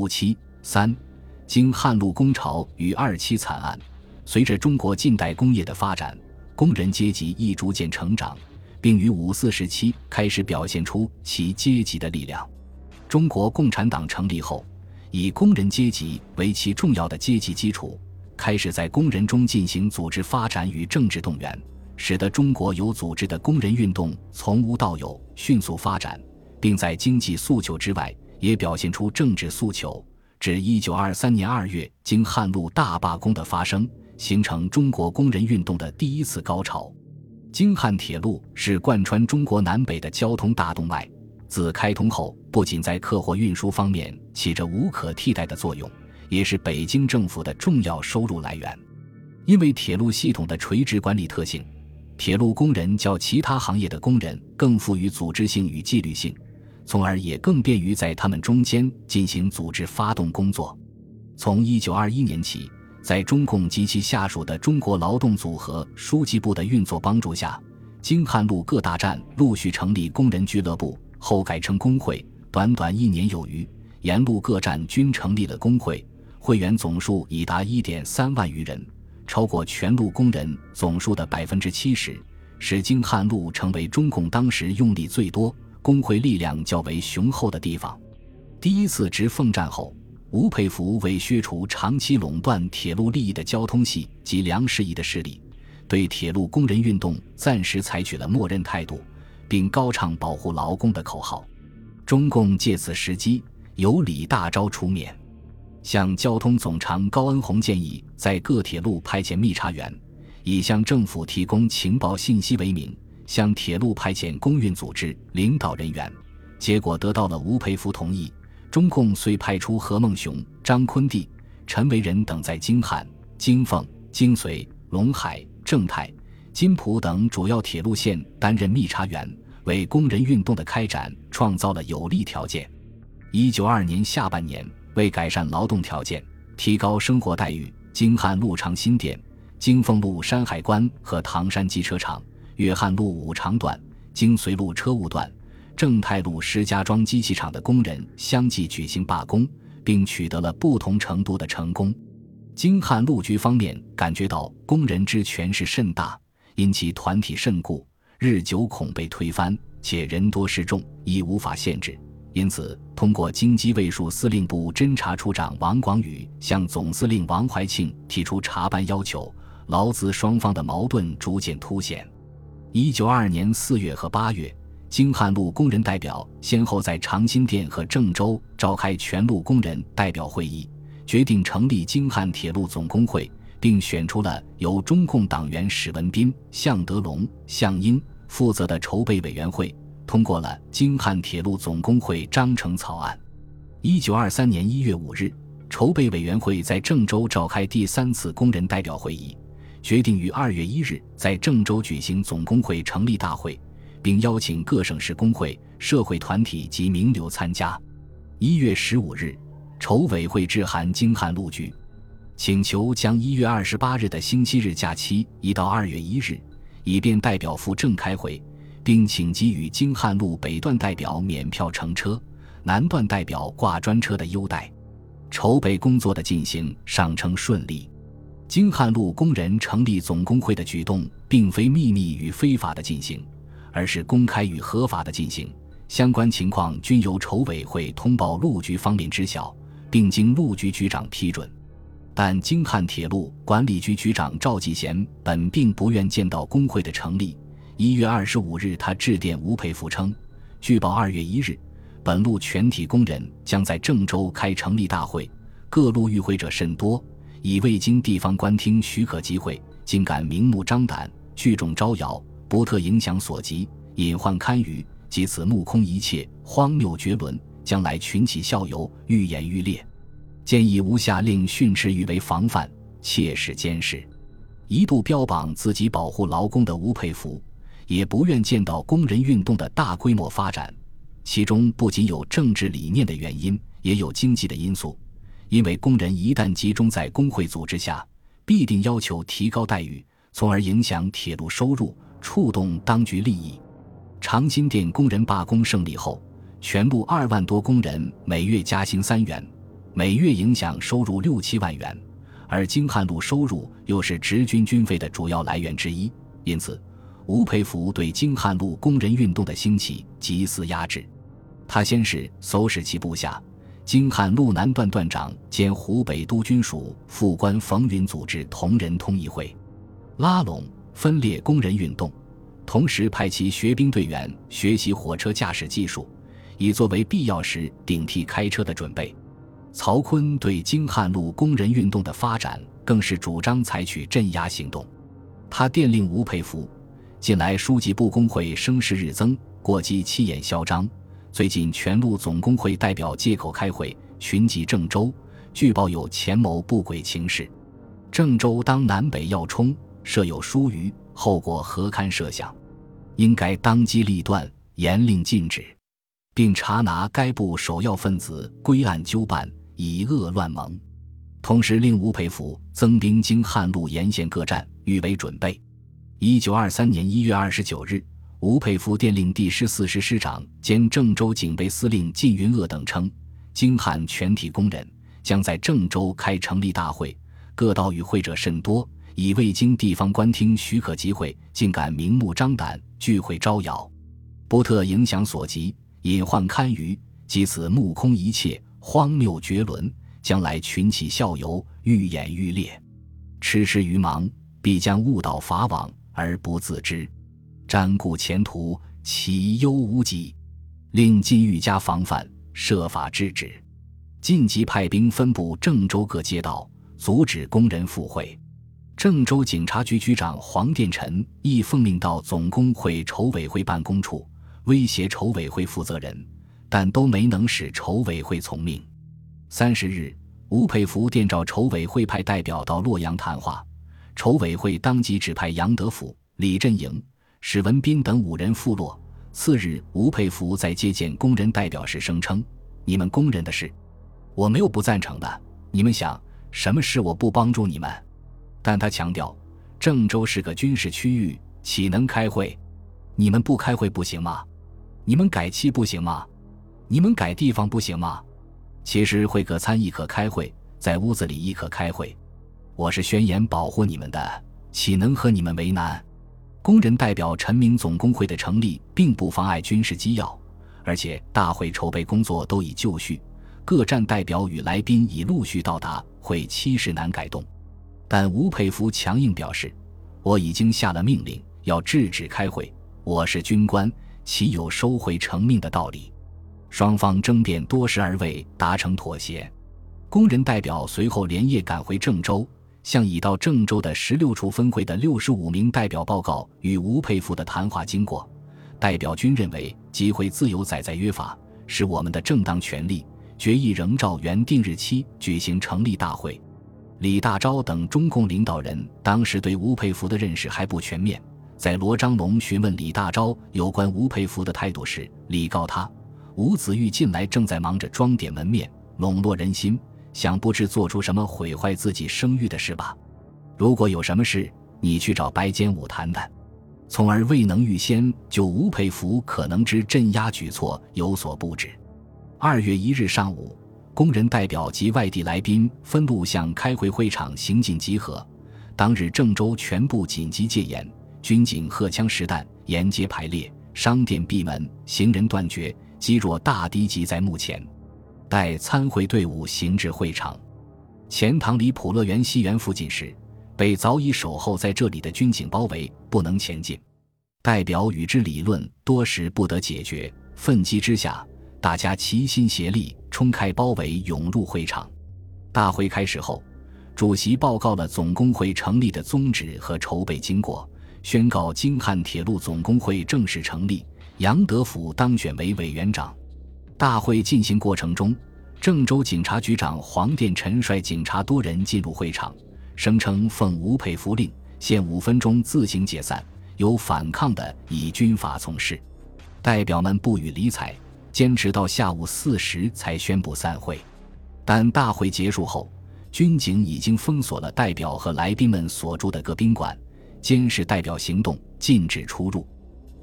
五七三，经汉路工潮与二七惨案，随着中国近代工业的发展，工人阶级亦逐渐成长，并于五四时期开始表现出其阶级的力量。中国共产党成立后，以工人阶级为其重要的阶级基础，开始在工人中进行组织发展与政治动员，使得中国有组织的工人运动从无到有迅速发展，并在经济诉求之外也表现出政治诉求。至一九二三年二月，经汉路大罢工的发生，形成中国工人运动的第一次高潮。京汉铁路是贯穿中国南北的交通大动脉，自开通后，不仅在客货运输方面起着无可替代的作用，也是北京政府的重要收入来源。因为铁路系统的垂直管理特性，铁路工人较其他行业的工人更富于组织性与纪律性。从而也更便于在他们中间进行组织发动工作。从一九二一年起，在中共及其下属的中国劳动组合书记部的运作帮助下，京汉路各大站陆续成立工人俱乐部，后改称工会。短短一年有余，沿路各站均成立了工会，会员总数已达一点三万余人，超过全路工人总数的百分之七十，使京汉路成为中共当时用力最多。工会力量较为雄厚的地方，第一次直奉战后，吴佩孚为削除长期垄断铁路利益的交通系及梁士仪的势力，对铁路工人运动暂时采取了默认态度，并高唱保护劳工的口号。中共借此时机，由李大钊出面，向交通总长高恩洪建议在各铁路派遣密查员，以向政府提供情报信息为名。向铁路派遣公运组织领导人员，结果得到了吴佩孚同意。中共遂派出何孟雄、张坤娣、陈维仁等在京汉、京凤、京绥、陇海、正太、金浦等主要铁路线担任密查员，为工人运动的开展创造了有利条件。一九二年下半年，为改善劳动条件、提高生活待遇，京汉路长辛店、京凤路山海关和唐山机车厂。约翰路五长段、京绥路车务段、正太路石家庄机器厂的工人相继举行罢工，并取得了不同程度的成功。京汉路局方面感觉到工人之权势甚大，因其团体甚固，日久恐被推翻，且人多势众，亦无法限制。因此，通过京畿卫戍司令部侦察处长王广宇向总司令王怀庆提出查办要求，劳资双方的矛盾逐渐凸显。一九二二年四月和八月，京汉路工人代表先后在长辛店和郑州召开全路工人代表会议，决定成立京汉铁路总工会，并选出了由中共党员史文斌、向德龙、向英负责的筹备委员会，通过了京汉铁路总工会章程草案。一九二三年一月五日，筹备委员会在郑州召开第三次工人代表会议。决定于二月一日在郑州举行总工会成立大会，并邀请各省市工会、社会团体及名流参加。一月十五日，筹委会致函京汉路局，请求将一月二十八日的星期日假期移到二月一日，以便代表赴郑开会，并请给予京汉路北段代表免票乘车、南段代表挂专车的优待。筹备工作的进行尚称顺利。京汉路工人成立总工会的举动，并非秘密与非法的进行，而是公开与合法的进行。相关情况均由筹委会通报路局方面知晓，并经路局局长批准。但京汉铁路管理局局长赵继贤本并不愿见到工会的成立。一月二十五日，他致电吴佩孚称：“据报，二月一日，本路全体工人将在郑州开成立大会，各路与会者甚多。”以未经地方官厅许可集会，竟敢明目张胆聚众招摇，不特影响所及，隐患堪虞，即此目空一切，荒谬绝伦，将来群起效尤，愈演愈烈。建议无下令训斥，予为防范，切实监视。一度标榜自己保护劳工的吴佩孚，也不愿见到工人运动的大规模发展。其中不仅有政治理念的原因，也有经济的因素。因为工人一旦集中在工会组织下，必定要求提高待遇，从而影响铁路收入，触动当局利益。长辛店工人罢工胜利后，全部二万多工人每月加薪三元，每月影响收入六七万元，而京汉路收入又是直军军费的主要来源之一，因此，吴佩孚对京汉路工人运动的兴起极思压制。他先是唆使其部下京汉路南段段长兼湖北督军署副官冯云组织同仁通议会，拉拢分裂工人运动，同时派其学兵队员学习火车驾驶技术，以作为必要时顶替开车的准备。曹锟对京汉路工人运动的发展更是主张采取镇压行动，他电令吴佩孚：近来书记部工会声势日增，过激气焰嚣张。最近全路总工会代表借口开会，群集郑州，据报有前谋不轨情事。郑州当南北要冲，设有疏虞，后果何堪设想？应该当机立断，严令禁止，并查拿该部首要分子归案纠办，以恶乱盟。同时令吴佩孚增兵经汉路沿线各站，预为准备。一九二三年一月二十九日。吴佩孚电令第十四师师长兼郑州警备司令靳云鄂等称，京汉全体工人将在郑州开成立大会，各道与会者甚多，以未经地方官厅许可集会，竟敢明目张胆聚会招摇，不特影响所及，隐患堪虞，即此目空一切，荒谬绝伦，将来群起效尤，愈演愈烈，痴痴愚盲，必将误导法网而不自知。瞻顾前途，其忧无极，令金玉加防范，设法制止。晋级派兵分布郑州各街道，阻止工人赴会。郑州警察局局长黄殿臣亦奉命到总工会筹委会办公处威胁筹委会负责人，但都没能使筹委会从命。三十日，吴佩孚电召筹委会派代表到洛阳谈话，筹委会当即指派杨德甫、李振营。史文斌等五人附落。次日，吴佩孚在接见工人代表时声称：“你们工人的事，我没有不赞成的。你们想什么事，我不帮助你们。”但他强调，郑州是个军事区域，岂能开会？你们不开会不行吗？你们改期不行吗？你们改地方不行吗？其实会可参议可开会，在屋子里亦可开会。我是宣言保护你们的，岂能和你们为难？工人代表陈明总工会的成立并不妨碍军事机要，而且大会筹备工作都已就绪，各站代表与来宾已陆续到达，会期事难改动。但吴佩孚强硬表示：“我已经下了命令，要制止开会。我是军官，岂有收回成命的道理？”双方争辩多时而未达成妥协。工人代表随后连夜赶回郑州。向已到郑州的十六处分会的六十五名代表报告与吴佩孚的谈话经过，代表均认为集会自由载在约法，是我们的正当权利，决议仍照原定日期举行成立大会。李大钊等中共领导人当时对吴佩孚的认识还不全面，在罗章龙询问李大钊有关吴佩孚的态度时，李告他：吴子玉近来正在忙着装点门面，笼络人心。想不知做出什么毁坏自己声誉的事吧？如果有什么事，你去找白坚武谈谈。从而未能预先就吴佩孚可能之镇压举措有所布置。二月一日上午，工人代表及外地来宾分路向开会会场行进集合。当日郑州全部紧急戒严，军警荷枪实弹，沿街排列，商店闭门，行人断绝，积弱大堤集在目前。待参会队伍行至会场，钱塘里普乐园西园附近时，被早已守候在这里的军警包围，不能前进。代表与之理论，多时不得解决。愤激之下，大家齐心协力冲开包围，涌入会场。大会开始后，主席报告了总工会成立的宗旨和筹备经过，宣告京汉铁路总工会正式成立，杨德甫当选为委员长。大会进行过程中，郑州警察局长黄殿臣率警察多人进入会场，声称奉吴佩孚令，限五分钟自行解散，有反抗的以军法从事。代表们不予理睬，坚持到下午四时才宣布散会。但大会结束后，军警已经封锁了代表和来宾们所住的各宾馆，监视代表行动，禁止出入。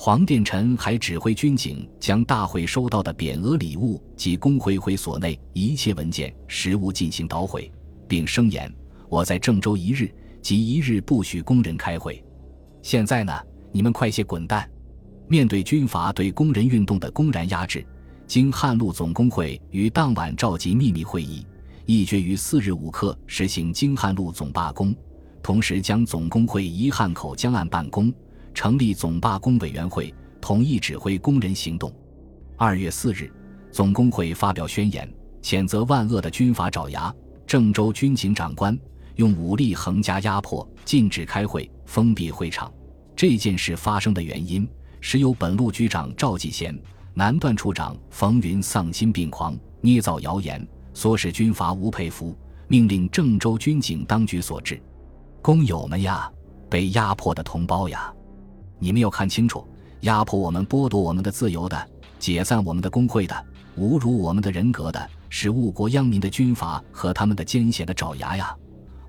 黄殿臣还指挥军警将大会收到的匾额礼物及工会会所内一切文件实物进行捣毁，并声言：“我在郑州一日，即一日不许工人开会。现在呢，你们快些滚蛋！”面对军阀对工人运动的公然压制，经汉路总工会于当晚召集秘密会议，议决于四日午刻实行京汉路总罢工，同时将总工会移汉口江岸办公，成立总罢工委员会，统一指挥工人行动。二月四日，总工会发表宣言，谴责万恶的军阀爪牙，郑州军警长官用武力横加压迫，禁止开会，封闭会场。这件事发生的原因。是由本路局长赵继贤、南段处长冯云丧心病狂，捏造谣言，唆使军阀吴佩孚命令郑州军警当局所致。工友们呀，被压迫的同胞呀，你们要看清楚，压迫我们、剥夺我们的自由的、解散我们的工会的、侮辱我们的人格的，是误国殃民的军阀和他们的奸险的爪牙呀！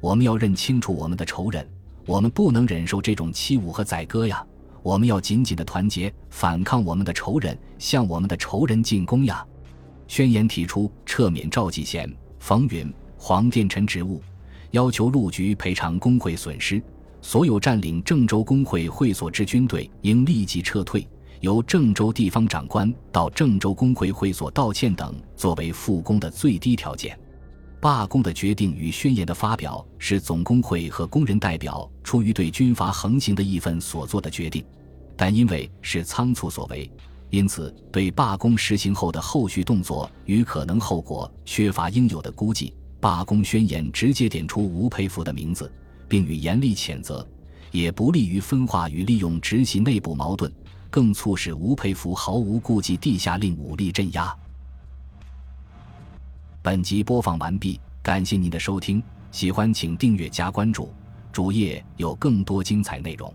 我们要认清楚我们的仇人，我们不能忍受这种欺侮和宰割呀！我们要紧紧的团结，反抗我们的仇人，向我们的仇人进攻呀！宣言提出撤免赵继贤、冯云、黄殿臣职务，要求陆局赔偿工会损失，所有占领郑州工会会所之军队应立即撤退，由郑州地方长官到郑州工会会所道歉等，作为复工的最低条件。罢工的决定与宣言的发表是总工会和工人代表出于对军阀横行的义愤所做的决定，但因为是仓促所为，因此对罢工实行后的后续动作与可能后果缺乏应有的估计。罢工宣言直接点出吴佩孚的名字，并与严厉谴责，也不利于分化与利用直系内部矛盾，更促使吴佩孚毫无顾忌地下令武力镇压。本集播放完毕，感谢您的收听，喜欢请订阅加关注，主页有更多精彩内容。